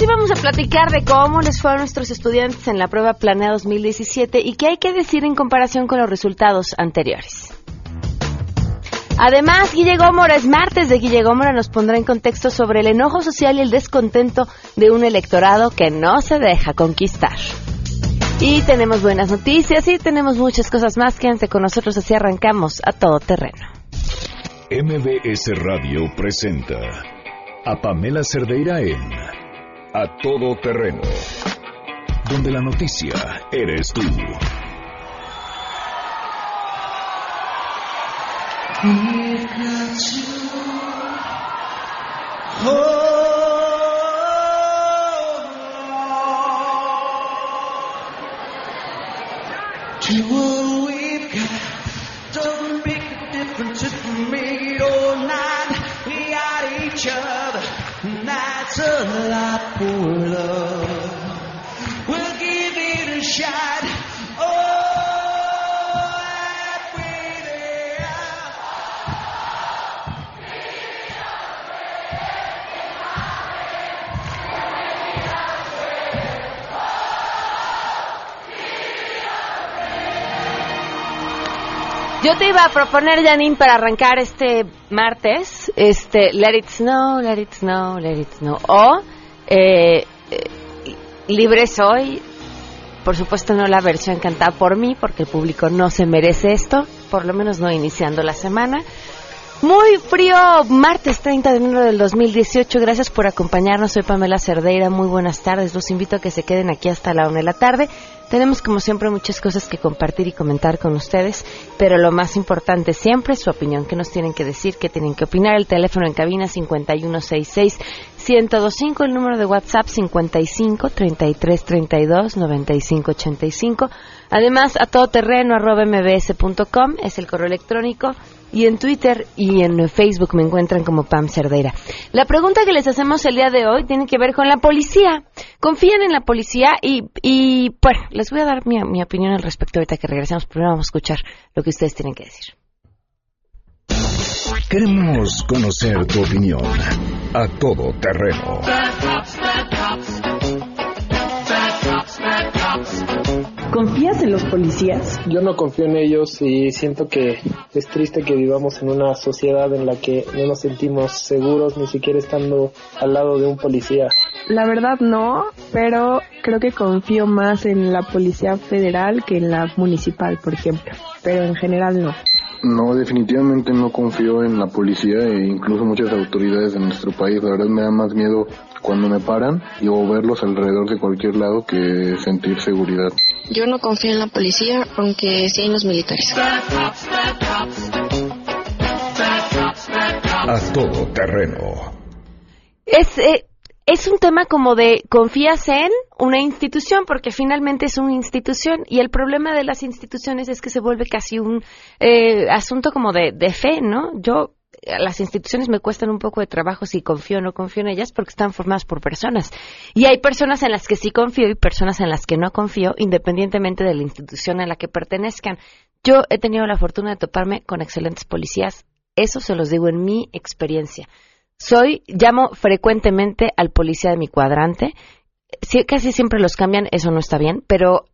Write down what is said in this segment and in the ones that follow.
sí vamos a platicar de cómo les fue a nuestros estudiantes en la prueba Planea 2017 y qué hay que decir en comparación con los resultados anteriores. Además, Guille Gómora es martes de Guille Gómora nos pondrá en contexto sobre el enojo social y el descontento de un electorado que no se deja conquistar. Y tenemos buenas noticias y tenemos muchas cosas más. Quédense con nosotros así arrancamos a todo terreno. MBS Radio presenta a Pamela Cerdeira en A Todo Terreno, donde la noticia eres tú. To what we've got. Doesn't make a difference if we made Yo te iba a proponer, Janine, para arrancar este martes, este Let It Snow, Let It Snow, Let It Snow. O eh, eh, Libre Soy, por supuesto no la versión cantada por mí, porque el público no se merece esto, por lo menos no iniciando la semana. Muy frío, martes 30 de enero del 2018. Gracias por acompañarnos. Soy Pamela Cerdeira. Muy buenas tardes. Los invito a que se queden aquí hasta la una de la tarde. Tenemos, como siempre, muchas cosas que compartir y comentar con ustedes, pero lo más importante siempre es su opinión. ¿Qué nos tienen que decir? ¿Qué tienen que opinar? El teléfono en cabina 5166-1025, el número de WhatsApp 55 33 32 95 85. Además, a todoterreno arroba mbs.com es el correo electrónico y en Twitter y en Facebook me encuentran como Pam Cerdeira. La pregunta que les hacemos el día de hoy tiene que ver con la policía. ¿Confían en la policía? Y, y bueno, les voy a dar mi, mi opinión al respecto ahorita que regresemos. Primero vamos a escuchar lo que ustedes tienen que decir. Queremos conocer tu opinión. A Todo Terreno. ¿Confías en los policías? Yo no confío en ellos y siento que es triste que vivamos en una sociedad en la que no nos sentimos seguros ni siquiera estando al lado de un policía. La verdad no, pero creo que confío más en la policía federal que en la municipal, por ejemplo. Pero en general no. No, definitivamente no confío en la policía e incluso muchas autoridades de nuestro país. La verdad me da más miedo cuando me paran y o verlos alrededor de cualquier lado que sentir seguridad. Yo no confío en la policía, aunque sí en los militares. A Todo Terreno. Es, eh, es un tema como de confías en una institución porque finalmente es una institución y el problema de las instituciones es que se vuelve casi un eh, asunto como de, de fe, ¿no? Yo las instituciones me cuestan un poco de trabajo si confío o no confío en ellas porque están formadas por personas. Y hay personas en las que sí confío y personas en las que no confío, independientemente de la institución a la que pertenezcan. Yo he tenido la fortuna de toparme con excelentes policías. Eso se los digo en mi experiencia. Soy, llamo frecuentemente al policía de mi cuadrante. Sí, casi siempre los cambian, eso no está bien, pero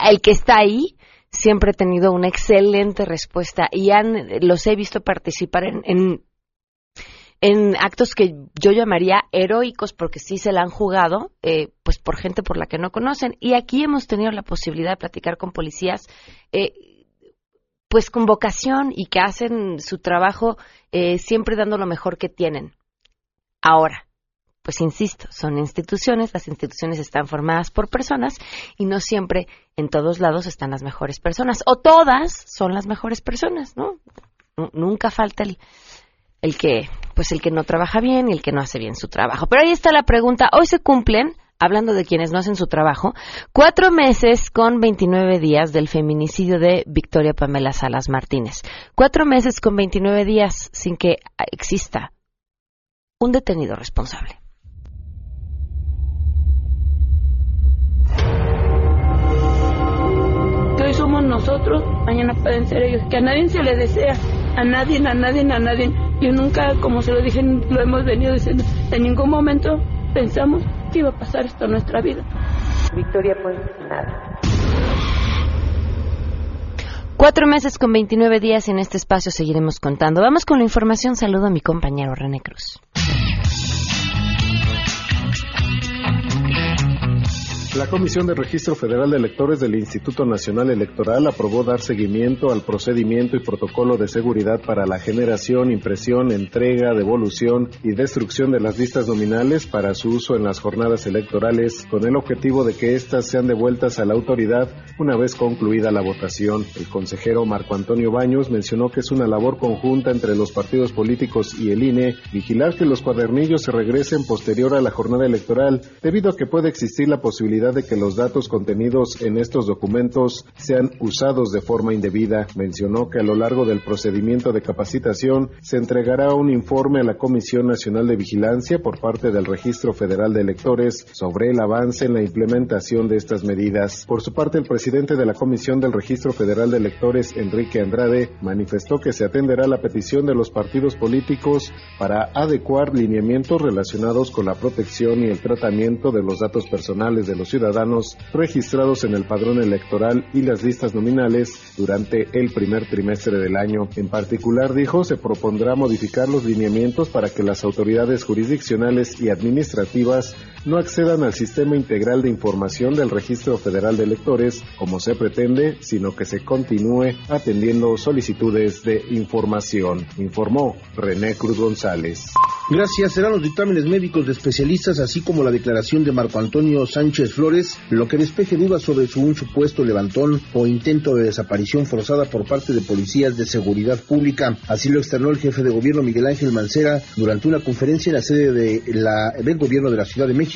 el que está ahí siempre he tenido una excelente respuesta y han, los he visto participar en, en, actos que yo llamaría heroicos porque sí se la han jugado, eh, pues por gente por la que no conocen. Y aquí hemos tenido la posibilidad de platicar con policías, eh, pues con vocación y que hacen su trabajo eh, siempre dando lo mejor que tienen. Ahora, pues insisto, son instituciones, las instituciones están formadas por personas y no siempre en todos lados están las mejores personas, o todas son las mejores personas, ¿no? Nu- Nunca falta el, el que, pues el que no trabaja bien y el que no hace bien su trabajo. Pero ahí está la pregunta, hoy se cumplen, hablando de quienes no hacen su trabajo, cuatro meses con 29 días del feminicidio de Victoria Pamela Salas Martínez. Cuatro meses con 29 días sin que exista un detenido responsable. Nosotros, mañana pueden ser ellos, que a nadie se le desea, a nadie, a nadie, a nadie. Yo nunca, como se lo dije, lo hemos venido diciendo, en ningún momento pensamos que iba a pasar esto en nuestra vida. Victoria, pues nada. Cuatro meses con 29 días en este espacio seguiremos contando. Vamos con la información. Saludo a mi compañero René Cruz. La Comisión de Registro Federal de Electores del Instituto Nacional Electoral aprobó dar seguimiento al procedimiento y protocolo de seguridad para la generación, impresión, entrega, devolución y destrucción de las listas nominales para su uso en las jornadas electorales, con el objetivo de que éstas sean devueltas a la autoridad una vez concluida la votación. El consejero Marco Antonio Baños mencionó que es una labor conjunta entre los partidos políticos y el INE vigilar que los cuadernillos se regresen posterior a la jornada electoral, debido a que puede existir la posibilidad de que los datos contenidos en estos documentos sean usados de forma indebida. Mencionó que a lo largo del procedimiento de capacitación se entregará un informe a la Comisión Nacional de Vigilancia por parte del Registro Federal de Electores sobre el avance en la implementación de estas medidas. Por su parte, el presidente de la Comisión del Registro Federal de Electores, Enrique Andrade, manifestó que se atenderá la petición de los partidos políticos para adecuar lineamientos relacionados con la protección y el tratamiento de los datos personales de los ciudadanos registrados en el padrón electoral y las listas nominales durante el primer trimestre del año. En particular, dijo, se propondrá modificar los lineamientos para que las autoridades jurisdiccionales y administrativas no accedan al sistema integral de información del Registro Federal de Electores como se pretende, sino que se continúe atendiendo solicitudes de información, informó René Cruz González. Gracias. Serán los dictámenes médicos de especialistas, así como la declaración de Marco Antonio Sánchez Flores, lo que despeje dudas sobre su un supuesto levantón o intento de desaparición forzada por parte de policías de seguridad pública. Así lo externó el jefe de gobierno Miguel Ángel Mancera durante una conferencia en la sede de la, del gobierno de la Ciudad de México,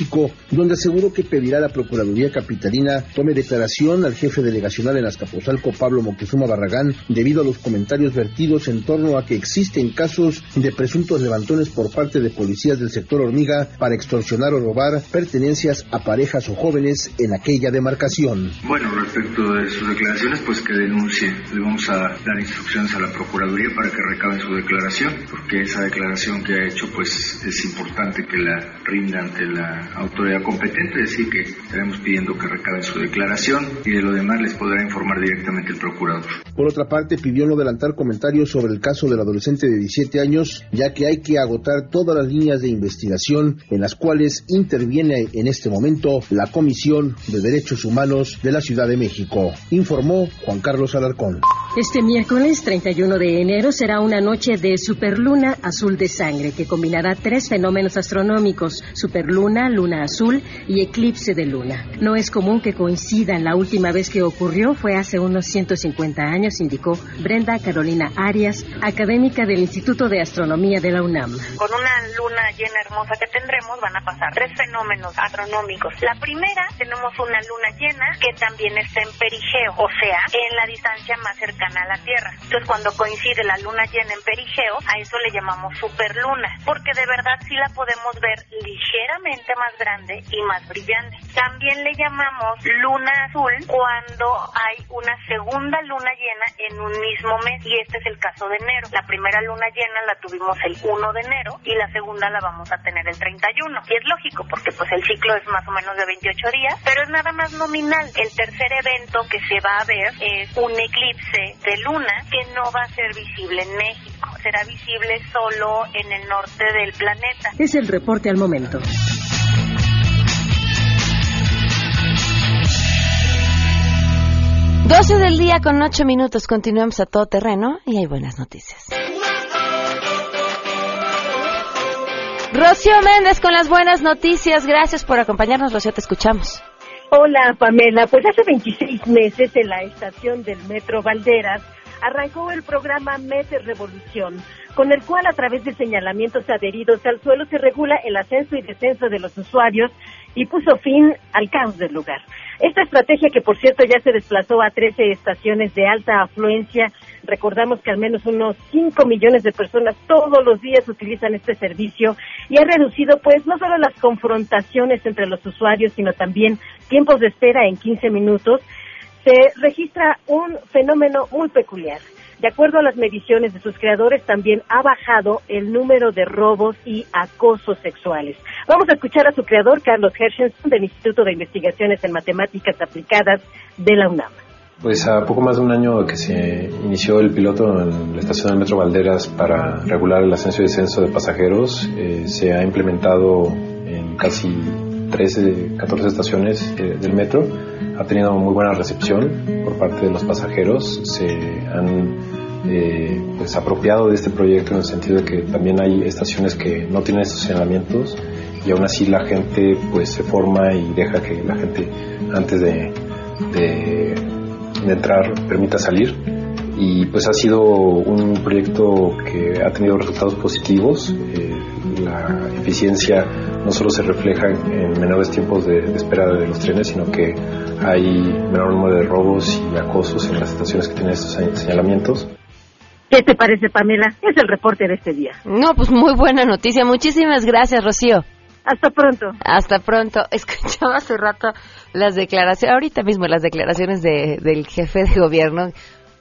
donde aseguró que pedirá a la Procuraduría Capitalina tome declaración al jefe delegacional en Azcapotzalco, Pablo Moctezuma Barragán, debido a los comentarios vertidos en torno a que existen casos de presuntos levantones por parte de policías del sector hormiga para extorsionar o robar pertenencias a parejas o jóvenes en aquella demarcación. Bueno, respecto de sus declaraciones, pues que denuncie. Le vamos a dar instrucciones a la Procuraduría para que recaben su declaración, porque esa declaración que ha hecho, pues es importante que la rinda ante la autoridad competente, decir, que estaremos pidiendo que recaben su declaración y de lo demás les podrá informar directamente el procurador. Por otra parte, pidió no adelantar comentarios sobre el caso del adolescente de 17 años, ya que hay que agotar todas las líneas de investigación en las cuales interviene en este momento la Comisión de Derechos Humanos de la Ciudad de México, informó Juan Carlos Alarcón. Este miércoles 31 de enero será una noche de superluna azul de sangre que combinará tres fenómenos astronómicos, superluna, luna azul y eclipse de luna. No es común que coincidan. La última vez que ocurrió fue hace unos 150 años, indicó Brenda Carolina Arias, académica del Instituto de Astronomía de la UNAM. Con una luna llena hermosa que tendremos van a pasar tres fenómenos astronómicos. La primera, tenemos una luna llena que también está en perigeo, o sea, en la distancia más cercana a la Tierra. Entonces, cuando coincide la luna llena en perigeo, a eso le llamamos superluna, porque de verdad sí la podemos ver ligeramente más grande y más brillante. También le llamamos luna azul cuando hay una segunda luna llena en un mismo mes, y este es el caso de enero. La primera luna llena la tuvimos el 1 de enero y la segunda la vamos a tener el 31. Y es lógico, porque pues el ciclo es más o menos de 28 días, pero es nada más nominal. El tercer evento que se va a ver es un eclipse de luna que no va a ser visible en México. Será visible solo en el norte del planeta. Es el reporte al momento. Doce del día con ocho minutos. Continuamos a todo terreno y hay buenas noticias. Rocío Méndez con las buenas noticias. Gracias por acompañarnos, Rocío, te escuchamos. Hola, Pamela. Pues hace 26 meses en la estación del Metro Valderas arrancó el programa Mete Revolución, con el cual a través de señalamientos adheridos al suelo se regula el ascenso y descenso de los usuarios y puso fin al caos del lugar. Esta estrategia que por cierto ya se desplazó a 13 estaciones de alta afluencia, recordamos que al menos unos 5 millones de personas todos los días utilizan este servicio y ha reducido pues no solo las confrontaciones entre los usuarios, sino también tiempos de espera en 15 minutos, se registra un fenómeno muy peculiar. De acuerdo a las mediciones de sus creadores, también ha bajado el número de robos y acosos sexuales. Vamos a escuchar a su creador, Carlos Hershenson, del Instituto de Investigaciones en Matemáticas Aplicadas de la UNAM. Pues a poco más de un año que se inició el piloto en la estación del Metro Valderas para regular el ascenso y descenso de pasajeros, eh, se ha implementado en casi 13, 14 estaciones eh, del metro. Ha tenido muy buena recepción por parte de los pasajeros. Se han eh, pues apropiado de este proyecto en el sentido de que también hay estaciones que no tienen estacionamientos y aún así la gente pues se forma y deja que la gente antes de, de de entrar permita salir y pues ha sido un proyecto que ha tenido resultados positivos. Eh, la eficiencia no solo se refleja en, menores tiempos de, espera de los trenes, sino que hay menor número de robos y acosos en las estaciones que tienen estos señalamientos. ¿Qué te parece, Pamela? Es el reporte de este día. No, pues muy buena noticia. Muchísimas gracias, Rocío. Hasta pronto. Hasta pronto. Escuchaba hace rato las declaraciones, ahorita mismo las declaraciones de, del jefe de gobierno,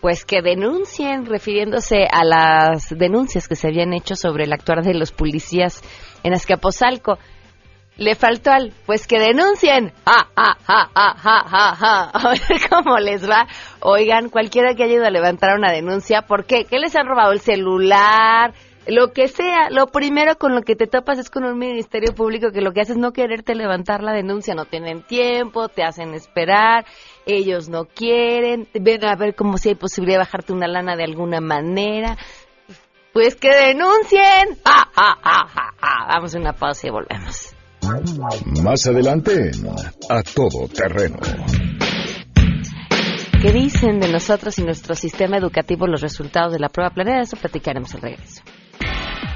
pues que denuncien, refiriéndose a las denuncias que se habían hecho sobre el actuar de los policías en Azcapotzalco. Le faltó al, pues que denuncien. ¡Ja, ja, ja, ja, ja, ja! A ver cómo les va. Oigan, cualquiera que haya ido a levantar una denuncia, ¿por qué? ¿Qué les han robado? ¿El celular? Lo que sea, lo primero con lo que te topas es con un ministerio público que lo que hace es no quererte levantar la denuncia, no tienen tiempo, te hacen esperar, ellos no quieren, ven a ver como si hay posibilidad de bajarte una lana de alguna manera. Pues que denuncien. Vamos a una pausa y volvemos. Más adelante, a todo terreno. ¿Qué dicen de nosotros y nuestro sistema educativo los resultados de la prueba planeada? Eso platicaremos al regreso.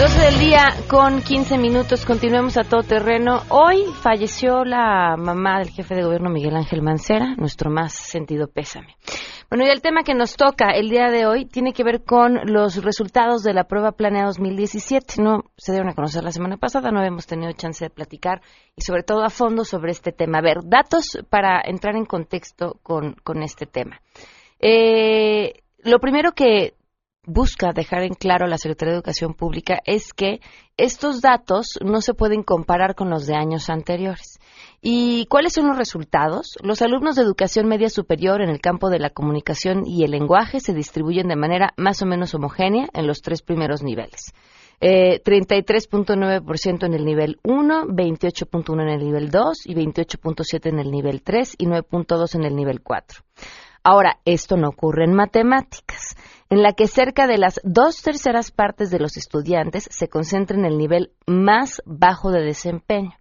12 del día con 15 minutos, continuemos a todo terreno. Hoy falleció la mamá del jefe de gobierno Miguel Ángel Mancera, nuestro más sentido pésame. Bueno, y el tema que nos toca el día de hoy tiene que ver con los resultados de la prueba planeada 2017. No se dieron a conocer la semana pasada, no habíamos tenido chance de platicar y sobre todo a fondo sobre este tema. A ver, datos para entrar en contexto con, con este tema. Eh, lo primero que busca dejar en claro la Secretaría de Educación Pública es que estos datos no se pueden comparar con los de años anteriores. ¿Y cuáles son los resultados? Los alumnos de educación media superior en el campo de la comunicación y el lenguaje se distribuyen de manera más o menos homogénea en los tres primeros niveles. Eh, 33.9% en el nivel 1, 28.1 en el nivel 2 y 28.7 en el nivel 3 y 9.2 en el nivel 4. Ahora, esto no ocurre en matemáticas en la que cerca de las dos terceras partes de los estudiantes se concentran en el nivel más bajo de desempeño.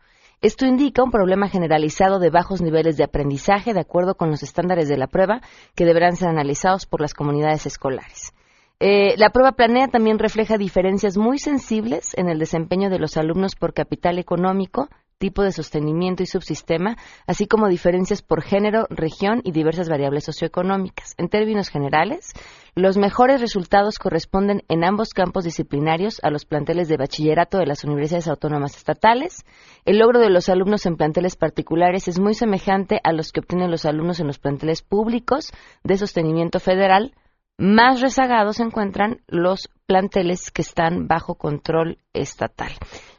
Esto indica un problema generalizado de bajos niveles de aprendizaje de acuerdo con los estándares de la prueba que deberán ser analizados por las comunidades escolares. Eh, la prueba planea también refleja diferencias muy sensibles en el desempeño de los alumnos por capital económico, tipo de sostenimiento y subsistema, así como diferencias por género, región y diversas variables socioeconómicas. En términos generales, los mejores resultados corresponden en ambos campos disciplinarios a los planteles de bachillerato de las universidades autónomas estatales. El logro de los alumnos en planteles particulares es muy semejante a los que obtienen los alumnos en los planteles públicos de sostenimiento federal, más rezagados se encuentran los planteles que están bajo control estatal.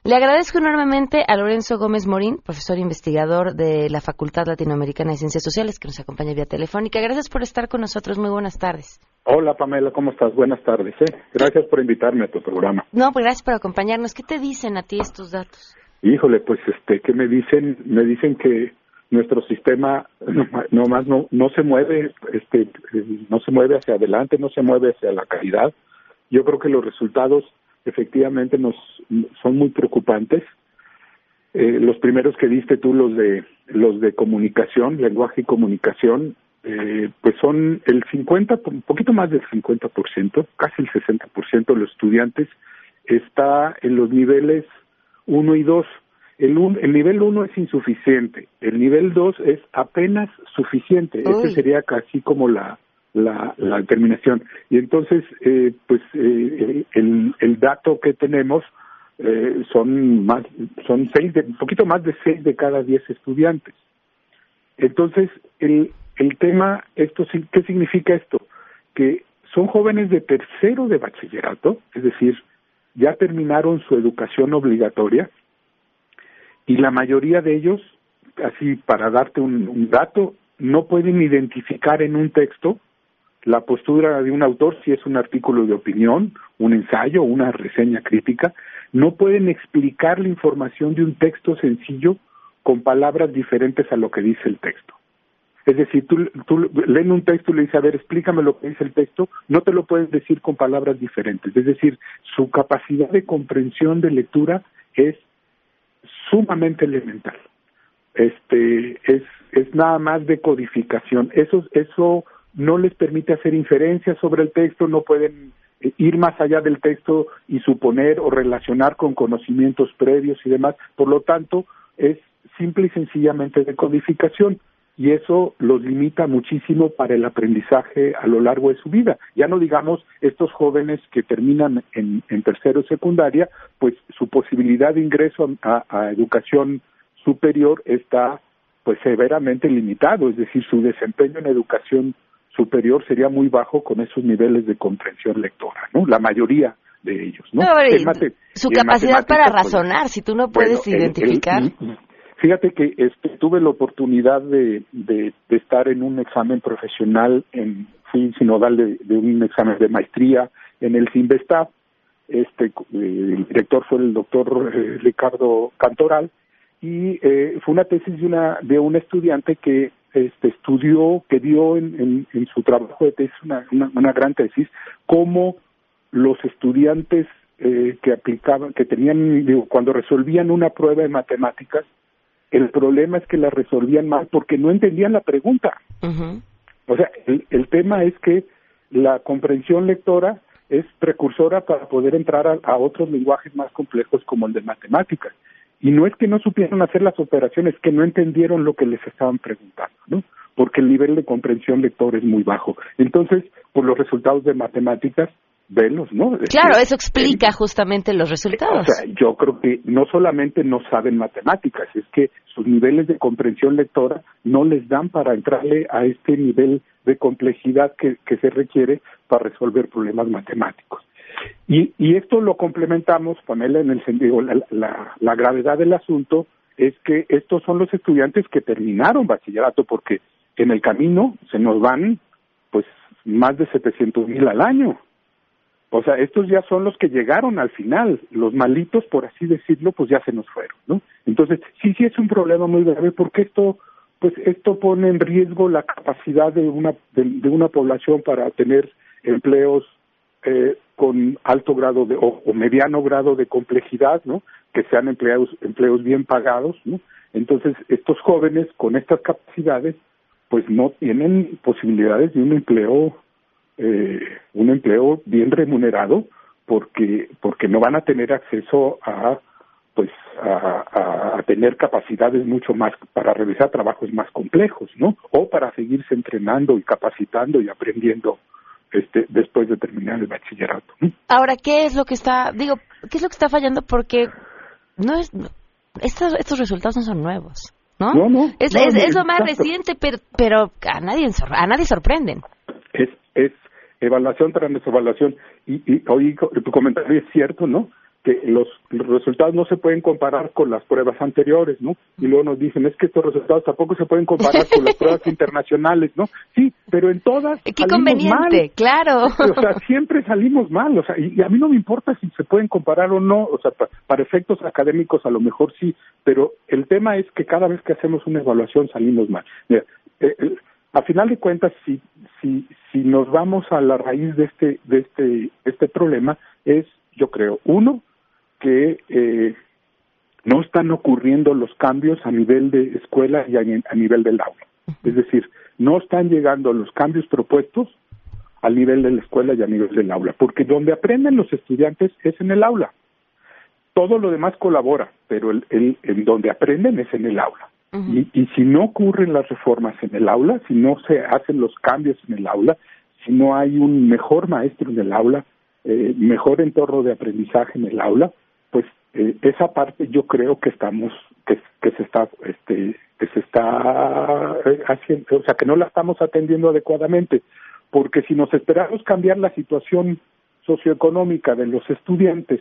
Le agradezco enormemente a Lorenzo Gómez Morín, profesor e investigador de la Facultad Latinoamericana de Ciencias Sociales, que nos acompaña vía telefónica. Gracias por estar con nosotros. Muy buenas tardes. Hola Pamela, ¿cómo estás? Buenas tardes. ¿eh? Gracias por invitarme a tu programa. No, pues gracias por acompañarnos. ¿Qué te dicen a ti estos datos? Híjole, pues este, ¿qué me dicen? Me dicen que nuestro sistema no más no no se mueve este no se mueve hacia adelante no se mueve hacia la calidad yo creo que los resultados efectivamente nos son muy preocupantes eh, los primeros que diste tú los de los de comunicación lenguaje y comunicación eh, pues son el 50, un poquito más del 50%, casi el 60% de los estudiantes está en los niveles 1 y 2. El, un, el nivel 1 es insuficiente, el nivel 2 es apenas suficiente. Ese sería casi como la, la, la determinación. Y entonces, eh, pues eh, el, el dato que tenemos eh, son más, son seis, de, un poquito más de seis de cada diez estudiantes. Entonces, el, el tema, esto, ¿qué significa esto? Que son jóvenes de tercero de bachillerato, es decir, ya terminaron su educación obligatoria y la mayoría de ellos, así para darte un, dato, no pueden identificar en un texto la postura de un autor si es un artículo de opinión, un ensayo, una reseña crítica, no pueden explicar la información de un texto sencillo con palabras diferentes a lo que dice el texto. Es decir, tú, tú leen un texto y le dices, a ver, explícame lo que dice el texto, no te lo puedes decir con palabras diferentes. Es decir, su capacidad de comprensión de lectura es sumamente elemental. Este, es, es nada más de codificación. Eso, eso no les permite hacer inferencias sobre el texto, no pueden eh, ir más allá del texto y suponer o relacionar con conocimientos previos y demás. Por lo tanto, es simple y sencillamente de codificación y eso los limita muchísimo para el aprendizaje a lo largo de su vida. Ya no digamos estos jóvenes que terminan en, en tercero secundaria, pues su posibilidad de ingreso a, a educación superior está pues severamente limitado, es decir, su desempeño en educación superior sería muy bajo con esos niveles de comprensión lectora, ¿no? La mayoría de ellos, ¿no? su capacidad para pues, razonar, si tú no puedes identificar. Fíjate que este, tuve la oportunidad de, de, estar en un examen profesional, en, fui sinodal de, un examen de maestría en el CIMBESTAB, este, eh, el director fue el doctor eh, Ricardo Cantoral, y eh, fue una tesis de una de un estudiante que este, estudió, que dio en, su trabajo de tesis una, gran tesis, cómo los estudiantes eh, que aplicaban, que tenían, cuando resolvían una prueba de matemáticas, el problema es que la resolvían mal porque no entendían la pregunta. O sea, el, el tema es que la comprensión lectora es precursora para poder entrar a, a otros lenguajes más complejos como el de matemáticas. Y no es que no supieran hacer las operaciones, que no entendieron lo que les estaban preguntando, ¿no? Porque el nivel de comprensión lector es muy bajo. Entonces, por los resultados de matemáticas, velos, ¿no? Claro, eso explica justamente los resultados. O sea, yo creo que no solamente no saben matemáticas, es que sus niveles de comprensión lectora no les dan para entrarle a este nivel de complejidad que, que se requiere para resolver problemas matemáticos. Y, y esto lo complementamos, ponerle en el sentido, la, la, la gravedad del asunto es que estos son los estudiantes que terminaron bachillerato, porque en el camino se nos van, pues, más de 700 mil al año. O sea, estos ya son los que llegaron al final, los malitos, por así decirlo, pues ya se nos fueron, ¿no? Entonces, sí, sí es un problema muy grave porque esto, pues esto pone en riesgo la capacidad de una, de, una población para tener empleos eh, con alto grado de o, mediano grado de complejidad, ¿no? Que sean empleados empleos bien pagados, ¿no? Entonces estos jóvenes con estas capacidades, pues no tienen posibilidades de un empleo eh, un empleo bien remunerado porque porque no van a tener acceso a pues a, a, tener capacidades mucho más para realizar trabajos más complejos, ¿no? O para seguirse entrenando y capacitando y aprendiendo este, después de terminar el bachillerato. Ahora, ¿qué es lo que está, digo, qué es lo que está fallando? Porque no es, estos, estos resultados no son nuevos, ¿no? No, no. Es, es, lo más reciente, pero, pero a nadie, a nadie sorprenden. Es, es evaluación tras evaluación. Y, y oí, tu comentario es cierto, ¿no? que los, resultados no se pueden comparar con las pruebas anteriores, ¿no? Y luego nos dicen, es que estos resultados tampoco se pueden comparar con las pruebas internacionales, ¿no? Sí, pero en todas Qué conveniente, claro. O sea, siempre salimos mal, o sea, y, a mí no me importa si se pueden comparar o no, o sea, para efectos académicos a lo mejor sí, pero el tema es que cada vez que hacemos una evaluación salimos mal. Mira, eh, eh, a final de cuentas, si, si, si nos vamos a la raíz de este, de este, este problema, es, yo creo, uno, que eh, no están ocurriendo los cambios a nivel de escuela y a, nivel del aula. Es decir, no están llegando los cambios propuestos al nivel de la escuela y a nivel del aula, porque donde aprenden los estudiantes es en el aula. Todo lo demás colabora, pero el, el, en donde aprenden es en el aula. Y, y si no ocurren las reformas en el aula, si no se hacen los cambios en el aula, si no hay un mejor maestro en el aula, eh, mejor entorno de aprendizaje en el aula, pues eh, esa parte yo creo que estamos que, que se está este que se está eh, haciendo o sea que no la estamos atendiendo adecuadamente porque si nos esperamos cambiar la situación socioeconómica de los estudiantes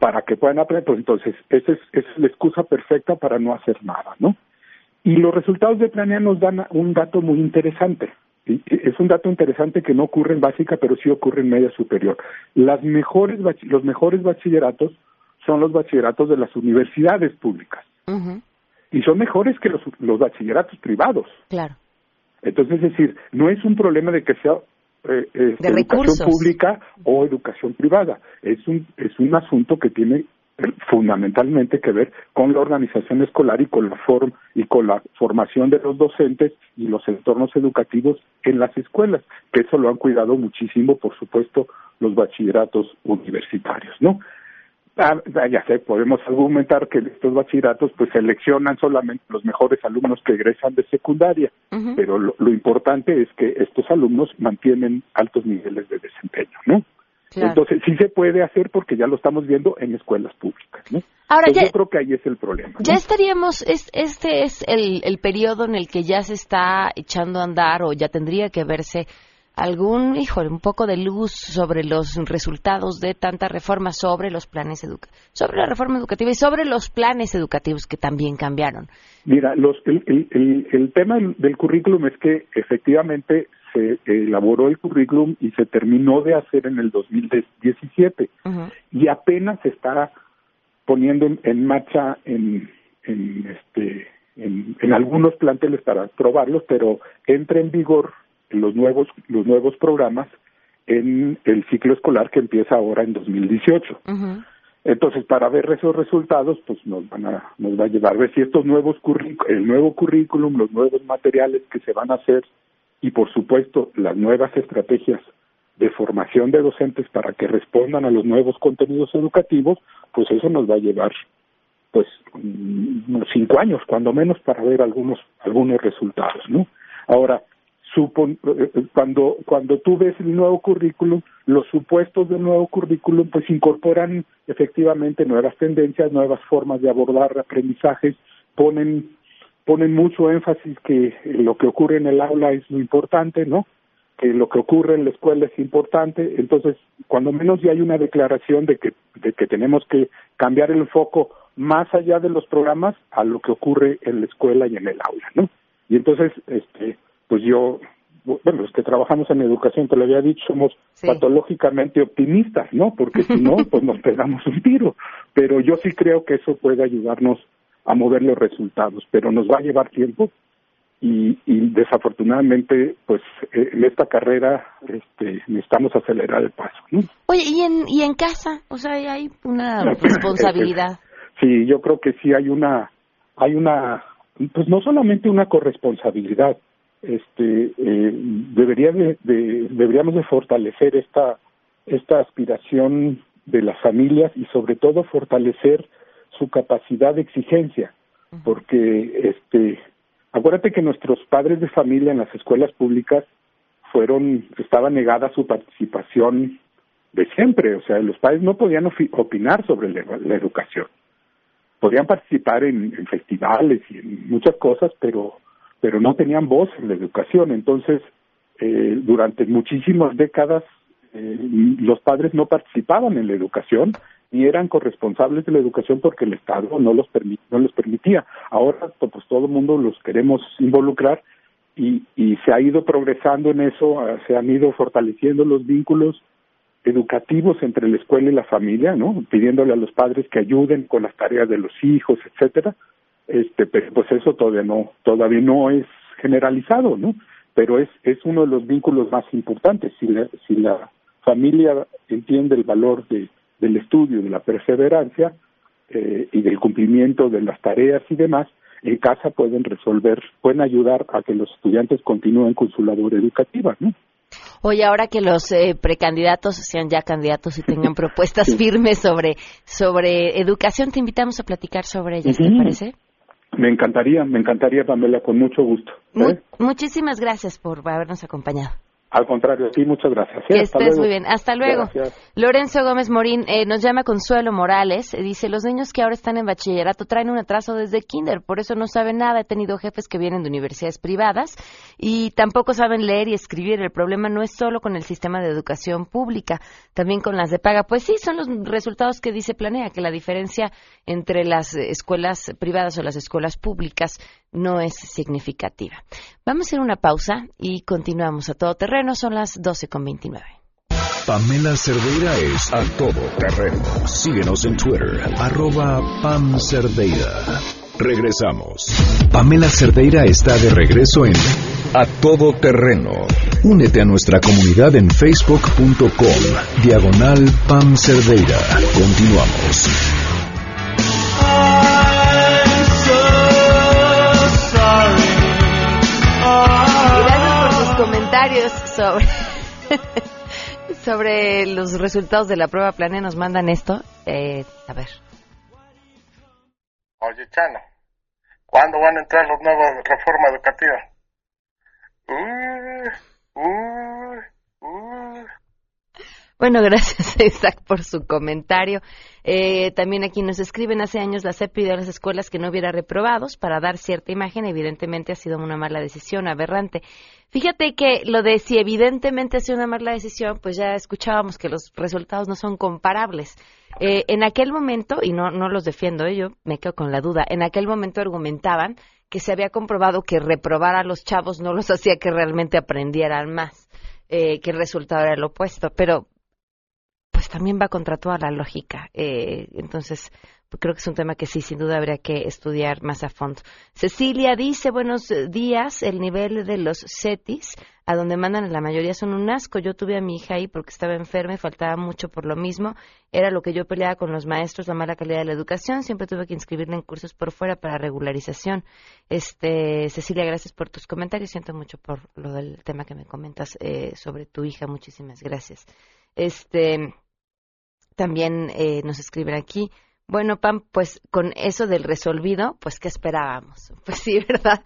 para que puedan aprender pues entonces esa es, esa es la excusa perfecta para no hacer nada no y los resultados de Planea nos dan un dato muy interesante es un dato interesante que no ocurre en básica, pero sí ocurre en media superior. Las mejores, los mejores bachilleratos son los bachilleratos de las universidades públicas. Y son mejores que los, los bachilleratos privados. Claro. Entonces, es decir, no es un problema de que sea eh, este, educación pública o educación privada. Es un, es un asunto que tiene fundamentalmente que ver con la organización escolar y con la forma y con la formación de los docentes y los entornos educativos en las escuelas, que eso lo han cuidado muchísimo, por supuesto, los bachilleratos universitarios, ¿no? Ah, ya sé, podemos argumentar que estos bachilleratos pues seleccionan solamente los mejores alumnos que egresan de secundaria, pero lo, lo importante es que estos alumnos mantienen altos niveles de desempeño, ¿no? Entonces sí se puede hacer porque ya lo estamos viendo en escuelas públicas. ¿no? Ahora Entonces, yo creo que ahí es el problema. Ya estaríamos, es, este es el, el periodo en el que ya se está echando a andar o ya tendría que verse algún, híjole, un poco de luz sobre los resultados de tanta reforma sobre los planes sobre la reforma educativa y sobre los planes educativos que también cambiaron. Mira, los, el, el, el, tema del currículum es que efectivamente se elaboró el currículum y se terminó de hacer en el 2017 y apenas se está poniendo en, marcha en, en este en, en, algunos planteles para probarlos, pero entra en vigor los nuevos los nuevos programas en el ciclo escolar que empieza ahora en 2018. Entonces, para ver esos resultados, pues nos van a nos va a llevar a ver si estos nuevos el nuevo currículum, los nuevos materiales que se van a hacer y por supuesto las nuevas estrategias de formación de docentes para que respondan a los nuevos contenidos educativos, pues eso nos va a llevar pues unos cinco años cuando menos para ver algunos algunos resultados, ¿no? Ahora supon, eh, eh, cuando cuando tú ves el nuevo currículum, los supuestos del nuevo currículum pues incorporan efectivamente nuevas tendencias, nuevas formas de abordar aprendizajes, ponen ponen mucho énfasis que lo que ocurre en el aula es lo importante, ¿no? Que lo que ocurre en la escuela es importante, entonces cuando menos ya hay una declaración de que de que tenemos que cambiar el foco más allá de los programas a lo que ocurre en la escuela y en el aula, ¿no? Y entonces este pues yo bueno, los que trabajamos en educación, te lo había dicho, somos patológicamente optimistas, ¿no? Porque si no, pues nos pegamos un tiro. Pero yo sí creo que eso puede ayudarnos a mover los resultados, pero nos va a llevar tiempo y, y desafortunadamente, pues eh, en esta carrera este, necesitamos acelerar el paso. ¿no? Oye, ¿y en, ¿y en casa? O sea, hay una responsabilidad. sí, yo creo que sí hay una, hay una, pues no solamente una corresponsabilidad, este, eh, debería de, de, deberíamos de fortalecer esta, esta aspiración de las familias y sobre todo fortalecer su capacidad de exigencia, porque este acuérdate que nuestros padres de familia en las escuelas públicas fueron estaba negada su participación de siempre, o sea, los padres no podían opinar sobre la, educación. Podían participar en, festivales y en muchas cosas, pero pero no tenían voz en la educación. Entonces, eh, durante muchísimas décadas eh, los padres no participaban en la educación y eran corresponsables de la educación porque el Estado no los no les permitía. Ahora pues todo el mundo los queremos involucrar y, y se ha ido progresando en eso, ah, se han ido fortaleciendo los vínculos educativos entre la escuela y la familia, ¿no? Pidiéndole a los padres que ayuden con las tareas de los hijos, etcétera. Este, pues eso todavía no todavía no es generalizado, ¿no? Pero es es uno de los vínculos más importantes. Si la si la familia entiende el valor de del estudio, de la perseverancia eh, y del cumplimiento de las tareas y demás, en casa pueden resolver, pueden ayudar a que los estudiantes continúen con su labor educativa, ¿no? Oye, ahora que los eh, precandidatos sean ya candidatos y tengan propuestas firmes sobre, sobre educación, te invitamos a platicar sobre ellas, ¿te parece? Me encantaría, me encantaría, Pamela, con mucho gusto. ¿eh? muchísimas gracias por habernos acompañado. Al contrario, sí, muchas gracias. ¿eh? Que estés muy bien. Hasta luego. Lorenzo Gómez Morín eh, nos llama Consuelo Morales. Eh, dice, los niños que ahora están en bachillerato traen un atraso desde kinder, por eso no saben nada. He tenido jefes que vienen de universidades privadas y tampoco saben leer y escribir. El problema no es solo con el sistema de educación pública, también con las de paga. Pues sí, son los resultados que dice Planea, que la diferencia entre las escuelas privadas o las escuelas públicas no es significativa. Vamos a hacer una pausa y continuamos a todo terreno. Son las 12.29. Pamela Cerdeira es a todo terreno. Síguenos en Twitter, arroba Pam Cerdeira. Regresamos. Pamela Cerdeira está de regreso en A Todo Terreno. Únete a nuestra comunidad en facebook.com, diagonal Pam Cerdeira. Continuamos. Sobre sobre los resultados de la prueba planea nos mandan esto. Eh, a ver. Oye, Chano, ¿cuándo van a entrar los nuevos reforma educativa? Bueno, gracias Isaac por su comentario. Eh, también aquí nos escriben, hace años la CEP pidió a las escuelas que no hubiera reprobados para dar cierta imagen. Evidentemente ha sido una mala decisión, aberrante. Fíjate que lo de si evidentemente ha sido una mala decisión, pues ya escuchábamos que los resultados no son comparables. Eh, en aquel momento, y no, no los defiendo, eh, yo me quedo con la duda, en aquel momento argumentaban que se había comprobado que reprobar a los chavos no los hacía que realmente aprendieran más, que el resultado era el opuesto. Pero pues también va contra toda la lógica. Eh, entonces, creo que es un tema que sí, sin duda habría que estudiar más a fondo. Cecilia dice, buenos días, el nivel de los CETIS, a donde mandan la mayoría son un asco. Yo tuve a mi hija ahí porque estaba enferma y faltaba mucho por lo mismo. Era lo que yo peleaba con los maestros, la mala calidad de la educación. Siempre tuve que inscribirla en cursos por fuera para regularización. Este, Cecilia, gracias por tus comentarios. Siento mucho por lo del tema que me comentas eh, sobre tu hija. Muchísimas gracias. Este, también eh, nos escriben aquí. Bueno, Pam, pues con eso del resolvido, pues ¿qué esperábamos? Pues sí, ¿verdad?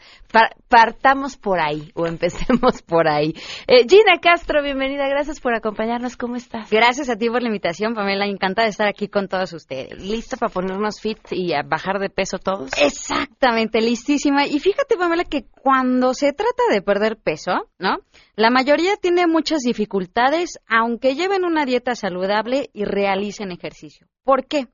partamos por ahí o empecemos por ahí. Eh, Gina Castro, bienvenida, gracias por acompañarnos, ¿cómo estás? Gracias a ti por la invitación, Pamela, encantada de estar aquí con todos ustedes. ¿Lista para ponernos fit y a bajar de peso todos? Exactamente, listísima. Y fíjate, Pamela, que cuando se trata de perder peso, ¿no? La mayoría tiene muchas dificultades, aunque lleven una dieta saludable y realicen ejercicio. ¿Por qué?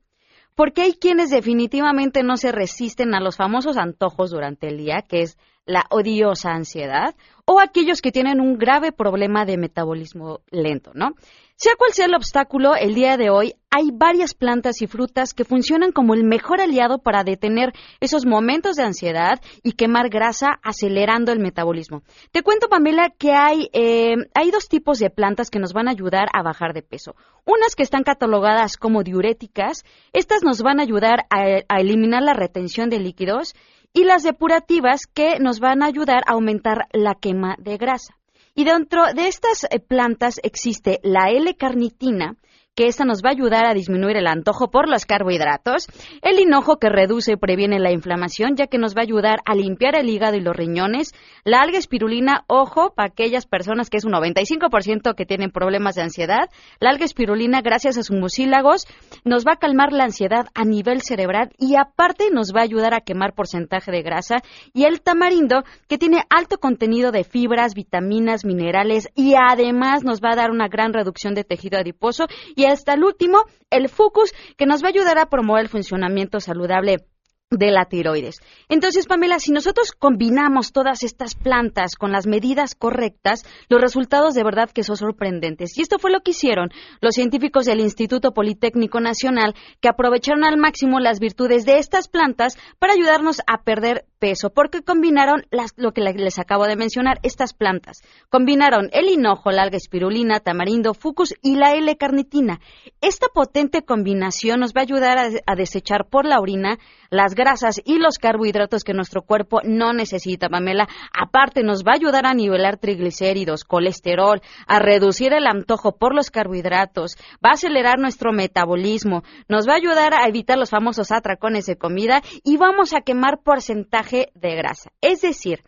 Porque hay quienes definitivamente no se resisten a los famosos antojos durante el día, que es la odiosa ansiedad, o aquellos que tienen un grave problema de metabolismo lento, ¿no? Sea cual sea el obstáculo, el día de hoy hay varias plantas y frutas que funcionan como el mejor aliado para detener esos momentos de ansiedad y quemar grasa acelerando el metabolismo. Te cuento, Pamela, que hay, eh, hay dos tipos de plantas que nos van a ayudar a bajar de peso. Unas que están catalogadas como diuréticas, estas nos van a ayudar a eliminar la retención de líquidos y las depurativas que nos van a ayudar a aumentar la quema de grasa. Y dentro de estas eh, plantas existe la L-carnitina, que esta nos va a ayudar a disminuir el antojo por los carbohidratos, el hinojo que reduce y previene la inflamación, ya que nos va a ayudar a limpiar el hígado y los riñones, la alga espirulina, ojo, para aquellas personas que es un 95% que tienen problemas de ansiedad, la alga espirulina, gracias a sus mucílagos, nos va a calmar la ansiedad a nivel cerebral y aparte nos va a ayudar a quemar porcentaje de grasa, y el tamarindo, que tiene alto contenido de fibras, vitaminas, minerales y además nos va a dar una gran reducción de tejido adiposo y y hasta el último, el Focus, que nos va a ayudar a promover el funcionamiento saludable de la tiroides. Entonces, Pamela, si nosotros combinamos todas estas plantas con las medidas correctas, los resultados de verdad que son sorprendentes. Y esto fue lo que hicieron los científicos del Instituto Politécnico Nacional, que aprovecharon al máximo las virtudes de estas plantas para ayudarnos a perder peso porque combinaron las- lo que le- les acabo de mencionar, estas plantas. Combinaron el hinojo, la alga espirulina, tamarindo, fucus y la L-carnitina. Esta potente combinación nos va a ayudar a, a desechar por la orina las grasas y los carbohidratos que nuestro cuerpo no necesita, Pamela. Aparte, nos va a ayudar a nivelar triglicéridos, colesterol, a reducir el antojo por los carbohidratos, va a acelerar nuestro metabolismo, nos va a ayudar a evitar los famosos atracones de comida y vamos a quemar porcentaje de grasa. Es decir,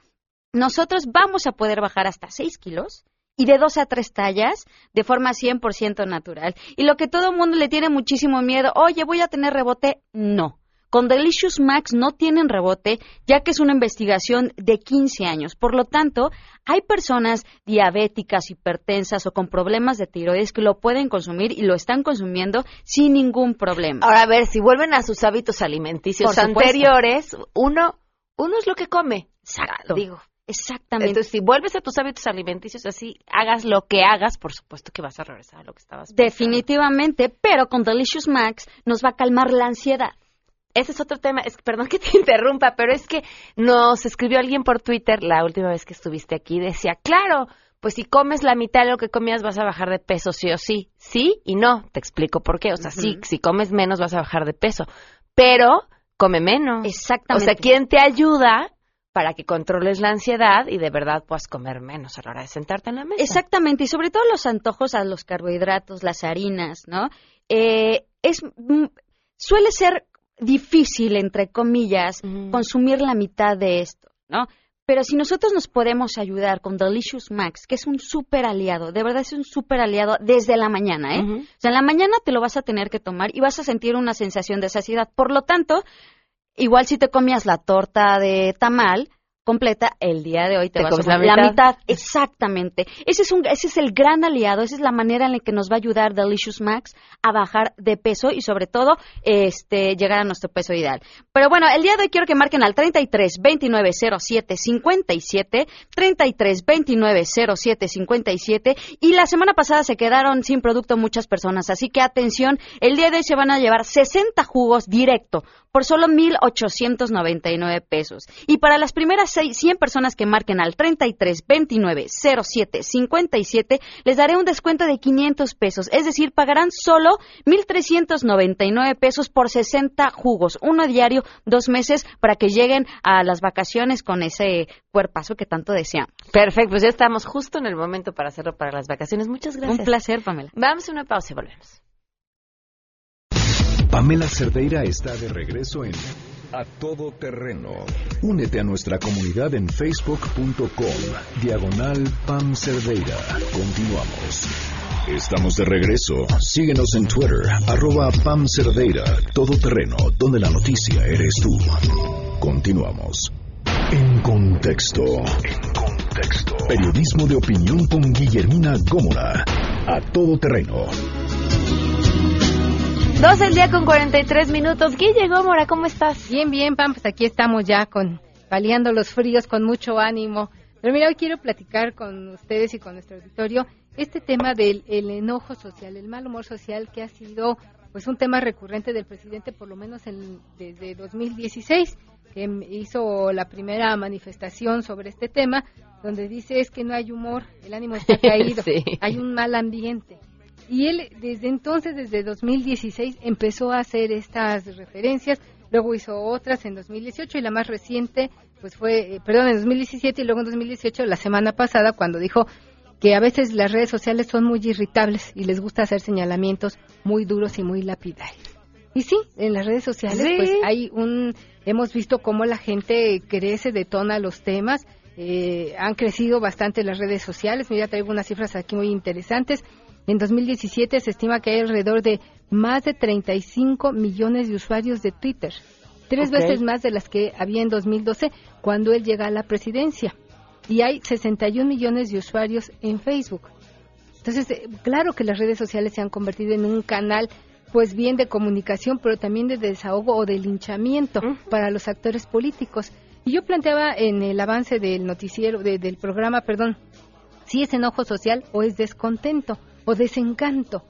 nosotros vamos a poder bajar hasta 6 kilos y de 2 a 3 tallas de forma 100% natural. Y lo que todo el mundo le tiene muchísimo miedo, oye, voy a tener rebote, no. Con Delicious Max no tienen rebote, ya que es una investigación de 15 años. Por lo tanto, hay personas diabéticas, hipertensas o con problemas de tiroides que lo pueden consumir y lo están consumiendo sin ningún problema. Ahora, a ver, si vuelven a sus hábitos alimenticios Por supuesto. anteriores, uno, uno es lo que come. Exacto. Digo. Exactamente. Entonces, si vuelves a tus hábitos alimenticios así, hagas lo que hagas, por supuesto que vas a regresar a lo que estabas. Definitivamente, pero con Delicious Max nos va a calmar la ansiedad. Ese es otro tema. Es, perdón que te interrumpa, pero es que nos escribió alguien por Twitter la última vez que estuviste aquí. Decía, claro, pues si comes la mitad de lo que comías vas a bajar de peso, sí o sí. Sí y no. Te explico por qué. O sea, sí, si comes menos vas a bajar de peso. Pero come menos. Exactamente. O sea, ¿quién te ayuda para que controles la ansiedad y de verdad puedas comer menos a la hora de sentarte en la mesa? Exactamente, y sobre todo los antojos a los carbohidratos, las harinas, ¿no? Eh, es suele ser difícil, entre comillas, consumir la mitad de esto, ¿no? Pero si nosotros nos podemos ayudar con Delicious Max, que es un súper aliado, de verdad es un súper aliado desde la mañana, ¿eh? O sea, en la mañana te lo vas a tener que tomar y vas a sentir una sensación de saciedad. Por lo tanto, igual si te comías la torta de tamal completa, el día de hoy te, Te vas a la comer la mitad. mitad. Exactamente. Ese es, un, ese es el gran aliado, esa es la manera en la que nos va a ayudar Delicious Max a bajar de peso y sobre todo este llegar a nuestro peso ideal. Pero bueno, el día de hoy quiero que marquen al 33 29 07 57, 33 29 07 57 y la semana pasada se quedaron sin producto muchas personas, así que atención, el día de hoy se van a llevar 60 jugos directo por solo 1.899 pesos. Y para las primeras seis- 100 personas que marquen al 33 29 07 57, les daré un descuento de 500 pesos. Es decir, pagarán solo 1.399 pesos por 60 jugos, uno diario, dos meses, para que lleguen a las vacaciones con ese cuerpazo que tanto desean. Perfecto, pues ya estamos justo en el momento para hacerlo para las vacaciones. Muchas gracias. Un placer, Pamela. Vamos a una pausa y volvemos. Pamela Cerdeira está de regreso en A Todo Terreno. Únete a nuestra comunidad en facebook.com, diagonal Pam Cerdeira. Continuamos. Estamos de regreso. Síguenos en Twitter, arroba Pam Cerdeira, Todo Terreno, donde la noticia eres tú. Continuamos. En contexto. En contexto. Periodismo de opinión con Guillermina Gómora. A Todo Terreno. Dos del día con 43 minutos. Guille Gómora, ¿cómo estás? Bien, bien, Pam, pues aquí estamos ya con paliando los fríos con mucho ánimo. Pero mira, hoy quiero platicar con ustedes y con nuestro auditorio este tema del el enojo social, el mal humor social que ha sido pues un tema recurrente del presidente por lo menos en- desde 2016 que hizo la primera manifestación sobre este tema donde dice es que no hay humor, el ánimo está caído, Sí. hay un mal ambiente. Y él desde entonces, desde 2016, empezó a hacer estas referencias, luego hizo otras en 2018 y la más reciente, pues fue, eh, perdón, en 2017 y luego en 2018, la semana pasada, cuando dijo que a veces las redes sociales son muy irritables y les gusta hacer señalamientos muy duros y muy lapidarios. Y sí, en las redes sociales Sí. pues hay un, hemos visto cómo la gente crece, detona los temas, eh, han crecido bastante las redes sociales, mira, traigo unas cifras aquí muy interesantes. En 2017 se estima que hay alrededor de más de 35 millones de usuarios de Twitter, tres veces más de las que había en 2012 cuando él llega a la presidencia. Y hay 61 millones de usuarios en Facebook. Entonces, eh, claro que las redes sociales se han convertido en un canal, pues bien de comunicación, pero también de desahogo o de linchamiento para los actores políticos. Y yo planteaba en el avance del noticiero, de- del programa, perdón, si es enojo social o es descontento o desencanto.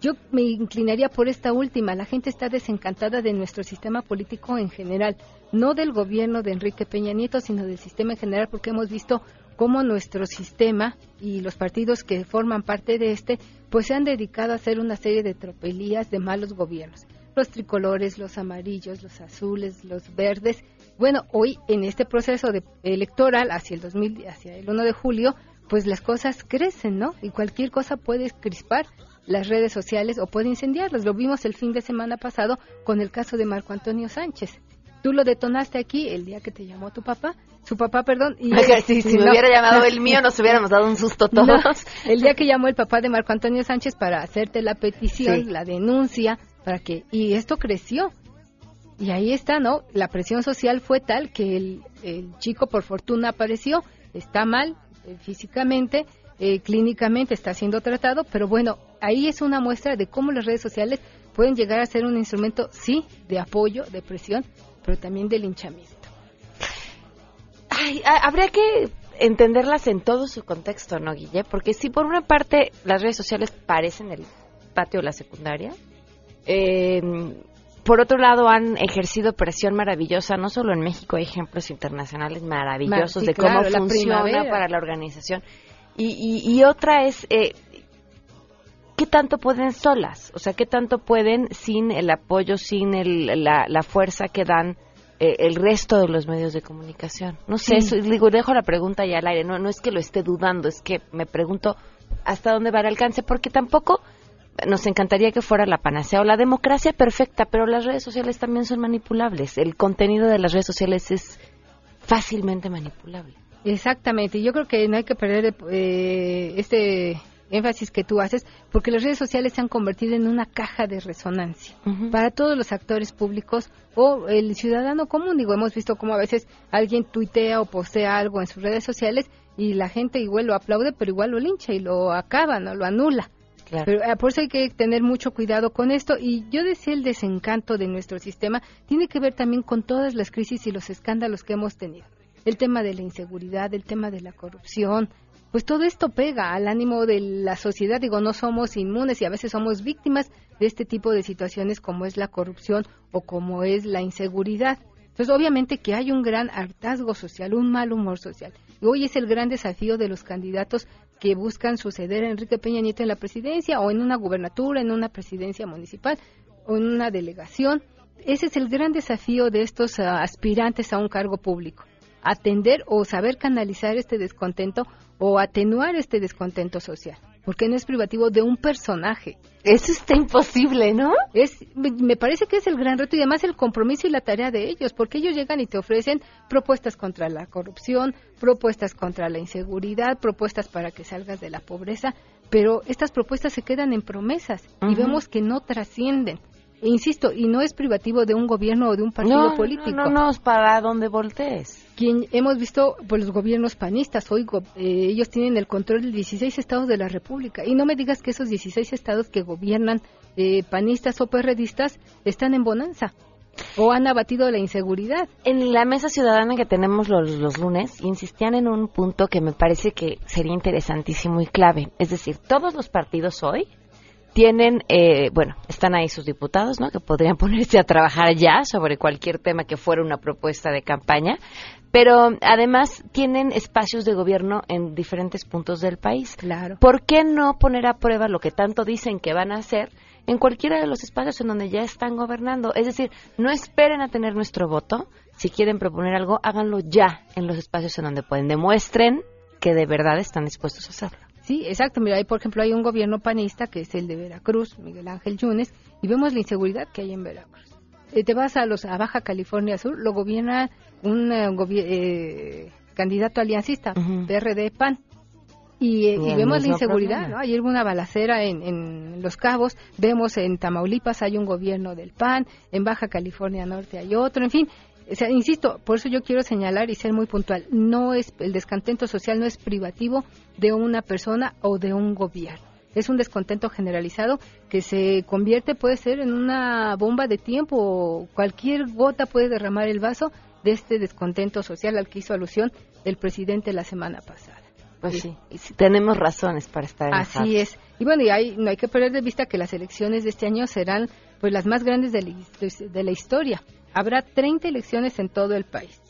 Yo me inclinaría por esta última. La gente está desencantada de nuestro sistema político en general, no del gobierno de Enrique Peña Nieto, sino del sistema en general, porque hemos visto cómo nuestro sistema y los partidos que forman parte de este, pues se han dedicado a hacer una serie de tropelías de malos gobiernos. Los tricolores, los amarillos, los azules, los verdes. Bueno, hoy en este proceso de electoral hacia el 2000, hacia el 1 de julio, pues las cosas crecen, ¿no? Y cualquier cosa puede crispar las redes sociales o puede incendiarlas. Lo vimos el fin de semana pasado con el caso de Marco Antonio Sánchez. Tú lo detonaste aquí el día que te llamó tu papá, su papá, perdón. Y si, si me hubiera llamado el mío, nos hubiéramos dado un susto todos. el día que llamó el papá de Marco Antonio Sánchez para hacerte la petición, la denuncia, para que y esto creció. Y ahí está, ¿no? La presión social fue tal que el, el chico, por fortuna, apareció. Está mal físicamente, eh, clínicamente está siendo tratado, pero bueno, ahí es una muestra de cómo las redes sociales pueden llegar a ser un instrumento, sí, de apoyo, de presión, pero también de linchamiento. Ay, habría que entenderlas en todo su contexto, ¿no, Guille? Porque si por una parte las redes sociales parecen el patio de la secundaria, eh, por otro lado han ejercido presión maravillosa, no solo en México, hay ejemplos internacionales maravillosos de cómo funciona para la organización. Y, otra es, eh, ¿qué tanto pueden solas? O sea, ¿qué tanto pueden sin el apoyo, sin la, fuerza que dan eh, el resto de los medios de comunicación? No sé, digo, dejo la pregunta ya al aire, no, no es que lo esté dudando, es que me pregunto hasta dónde va el alcance, porque tampoco nos encantaría que fuera la panacea o la democracia perfecta, pero las redes sociales también son manipulables. El contenido de las redes sociales es fácilmente manipulable. Exactamente, yo creo que no hay que perder eh, este énfasis que tú haces, porque las redes sociales se han convertido en una caja de resonancia para todos los actores públicos o el ciudadano común. Digo, hemos visto cómo a veces alguien tuitea o postea algo en sus redes sociales y la gente igual lo aplaude, pero igual lo lincha y lo acaba, no lo anula. Pero, eh, por eso hay que tener mucho cuidado con esto. Y yo decía el desencanto de nuestro sistema tiene que ver también con todas las crisis y los escándalos que hemos tenido el tema de la inseguridad, el tema de la corrupción, pues todo esto pega al ánimo de la sociedad. Digo, no somos inmunes y a veces somos víctimas de este tipo de situaciones como es la corrupción o como es la inseguridad. Entonces, obviamente que hay un gran hartazgo social, un mal humor social. Y hoy es el gran desafío de los candidatos que buscan suceder a Enrique Peña Nieto en la presidencia o en una gubernatura, en una presidencia municipal o en una delegación. Ese es el gran desafío de estos ah, aspirantes a un cargo público atender o saber canalizar este descontento o atenuar este descontento social, porque no es privativo de un personaje. Eso está imposible, ¿no? Es, me parece que es el gran reto y además el compromiso y la tarea de ellos, porque ellos llegan y te ofrecen propuestas contra la corrupción, propuestas contra la inseguridad, propuestas para que salgas de la pobreza, pero estas propuestas se quedan en promesas y vemos que no trascienden. Insisto, y no es privativo de un gobierno o de un partido político. No, no, no, para donde voltees. Quien hemos visto pues, los gobiernos panistas, hoy eh, ellos tienen el control de 16 estados de la República. Y no me digas que esos 16 estados que gobiernan eh, panistas o perredistas están en bonanza o han abatido la inseguridad. En la mesa ciudadana que tenemos los, los, lunes, insistían en un punto que me parece que sería interesantísimo y clave. Es decir, todos los partidos hoy tienen, eh, bueno, están ahí sus diputados, ¿no? Que podrían ponerse a trabajar ya sobre cualquier tema que fuera una propuesta de campaña, pero además tienen espacios de gobierno en diferentes puntos del país. Claro. ¿Por qué no poner a prueba lo que tanto dicen que van a hacer en cualquiera de los espacios en donde ya están gobernando? Es decir, no esperen a tener nuestro voto. Si quieren proponer algo, háganlo ya en los espacios en donde pueden. Demuestren que de verdad están dispuestos a hacerlo. Sí, exacto. Mira, ahí, por ejemplo, hay un gobierno panista que es el de Veracruz, Miguel Ángel Yunes, y vemos la inseguridad que hay en Veracruz. Eh, te vas a los a Baja California Sur, lo gobierna un eh, eh, candidato aliancista, PRD PAN. Y, vemos la inseguridad, ¿no? Ayer hubo una balacera en, en, Los Cabos, vemos en Tamaulipas hay un gobierno del PAN, en Baja California Norte hay otro, en fin, insisto, por eso yo quiero señalar y ser muy puntual, no es el descontento social no es privativo de una persona o de un gobierno. Es un descontento generalizado que se convierte, puede ser, en una bomba de tiempo. Cualquier gota puede derramar el vaso de este descontento social al que hizo alusión el presidente la semana pasada. Pues sí, tenemos razones para estar enojados. Así es. Y bueno, y hay, no hay que perder de vista que las elecciones de este año serán pues las más grandes de la, de la historia. Habrá 30 elecciones en todo el país.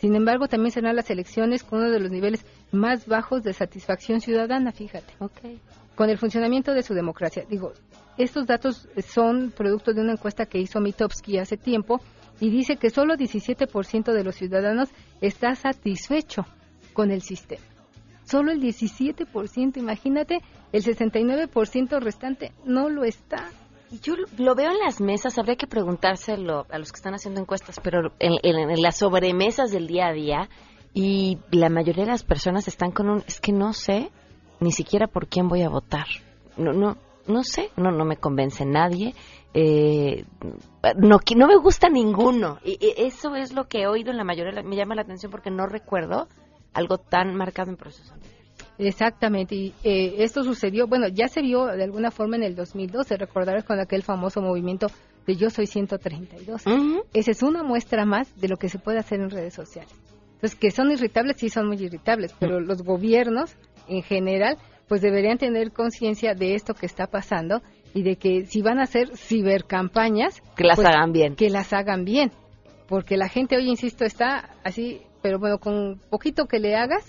Sin embargo, también serán las elecciones con uno de los niveles más bajos de satisfacción ciudadana, fíjate. Okay. Con el funcionamiento de su democracia. Digo, estos datos son producto de una encuesta que hizo Mitofsky hace tiempo y dice que solo 17% de los ciudadanos está satisfecho con el sistema. Solo el 17%, imagínate, el 69% restante no lo está. Y Yo lo veo en las mesas, habría que preguntárselo a los que están haciendo encuestas, pero en, las sobremesas del día a día, y la mayoría de las personas están con un, es que no sé ni siquiera por quién voy a votar. No, no, no sé, no, no me convence nadie. Eh, no, no me gusta ninguno. Y, y eso es lo que he oído en la mayoría, me llama la atención porque no recuerdo algo tan marcado en procesos Exactamente, y eh, esto sucedió, bueno, ya se vio de alguna forma en el 2012, recordarás con aquel famoso movimiento de Yo Soy 132. Esa es una muestra más de lo que se puede hacer en redes sociales. Entonces, que son irritables, sí son muy irritables, pero los gobiernos en general, pues deberían tener conciencia de esto que está pasando y de que si van a hacer cibercampañas, Que las pues, hagan bien. Que las hagan bien, porque la gente hoy, insisto, está así, pero bueno, con poquito que le hagas,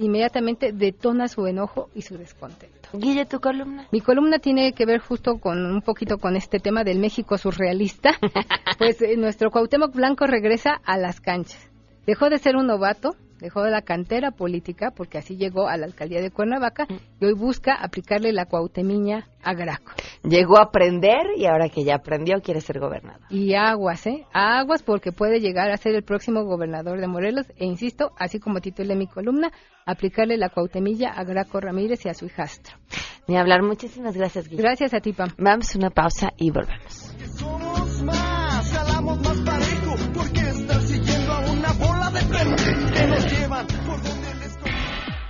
inmediatamente detona su enojo y su descontento. Guille, tu columna. Mi columna tiene que ver justo con un poquito con este tema del México surrealista. pues eh, nuestro Cuauhtémoc Blanco regresa a las canchas. Dejó de ser un novato, dejó de la cantera política, porque así llegó a la alcaldía de Cuernavaca, y hoy busca aplicarle la cuautemiña a Graco. Llegó a aprender y ahora que ya aprendió quiere ser gobernador. Y aguas, ¿eh? Aguas porque puede llegar a ser el próximo gobernador de Morelos. E insisto, así como titulé mi columna, aplicarle la cuautemilla a Graco Ramírez y a su hijastro. Ni hablar. Muchísimas gracias, Guille. Gracias a ti, Pam. Vamos a una pausa y volvemos. Somos más, jalamos más parejo, porque estar siguiendo a una bola de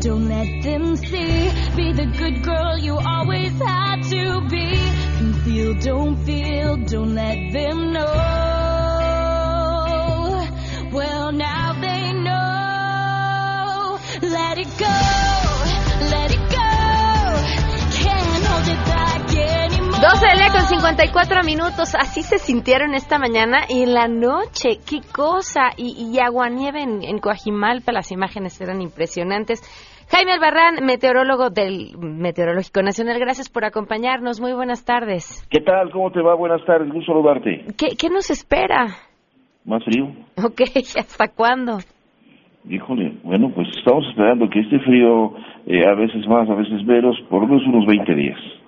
don't let them see. Be the good girl you always had to be. Conceal, don't feel, don't let them know. 12 del día con 54 minutos, así se sintieron esta mañana y en la noche, qué cosa, y, y aguanieve en, en Coajimalpa, las imágenes eran impresionantes. Jaime Albarrán, meteorólogo del Meteorológico Nacional, gracias por acompañarnos, muy buenas tardes. ¿Qué tal? ¿Cómo te va? Buenas tardes, gusto saludarte. ¿Qué, qué nos espera? ¿Más frío? Ok, ¿hasta cuándo? Híjole, bueno, pues estamos esperando que este frío, eh, a veces más, a veces menos, por lo menos unos 20 días.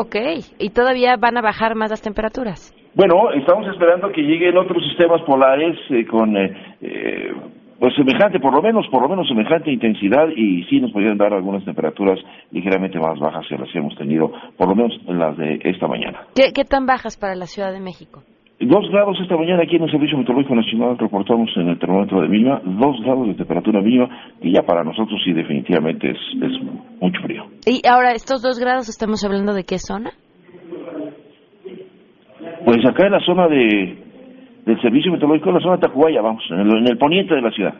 Ok, y todavía van a bajar más las temperaturas. Bueno, estamos esperando que lleguen otros sistemas polares eh, con, eh, eh, pues semejante, por lo menos, por lo menos semejante intensidad y sí nos podrían dar algunas temperaturas ligeramente más bajas que las que hemos tenido, por lo menos las de esta mañana. ¿Qué, qué tan bajas para la Ciudad de México? Dos grados esta mañana aquí en el Servicio Meteorológico Nacional reportamos en el termómetro de mínima, dos grados de temperatura mínima y ya para nosotros sí definitivamente es, es mucho frío. Y ahora, estos dos grados, ¿estamos hablando de qué zona? Pues acá en la zona de del Servicio Meteorológico, en la zona de Tacubaya, vamos, en el, en el poniente de la ciudad.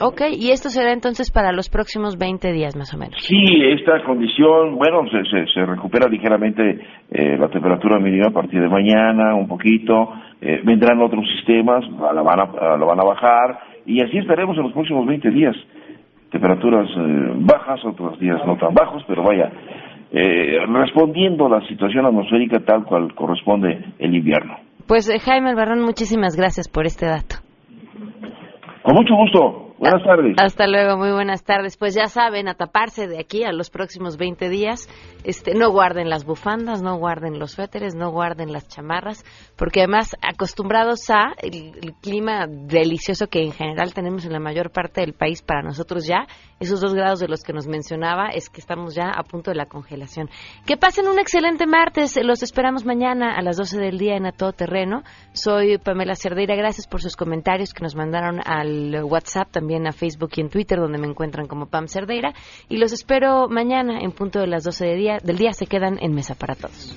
Ok, y esto será entonces para los próximos 20 días más o menos. Sí, esta condición, bueno, se, se, se recupera ligeramente eh, la temperatura mínima a partir de mañana, un poquito, eh, vendrán otros sistemas, la van, a, la van a bajar y así estaremos en los próximos 20 días. Temperaturas eh, bajas, otros días no tan bajos, pero vaya, eh, respondiendo a la situación atmosférica tal cual corresponde el invierno. Pues Jaime Albarrán, muchísimas gracias por este dato. Con mucho gusto. Buenas tardes. Hasta luego, muy buenas tardes. Pues ya saben, a taparse de aquí a los próximos 20 días. Este, no guarden las bufandas, no guarden los suéteres, no guarden las chamarras, porque además acostumbrados a el, clima delicioso que en general tenemos en la mayor parte del país para nosotros ya, esos dos grados de los que nos mencionaba, es que estamos ya a punto de la congelación. Que pasen un excelente martes, los esperamos mañana a las 12 del día en A Todo Terreno. Soy Pamela Cerdeira, gracias por sus comentarios que nos mandaron al WhatsApp también también a Facebook y en Twitter, donde me encuentran como Pam Cerdeira. Y los espero mañana en punto de las 12 de día, del día. Se quedan en Mesa para Todos.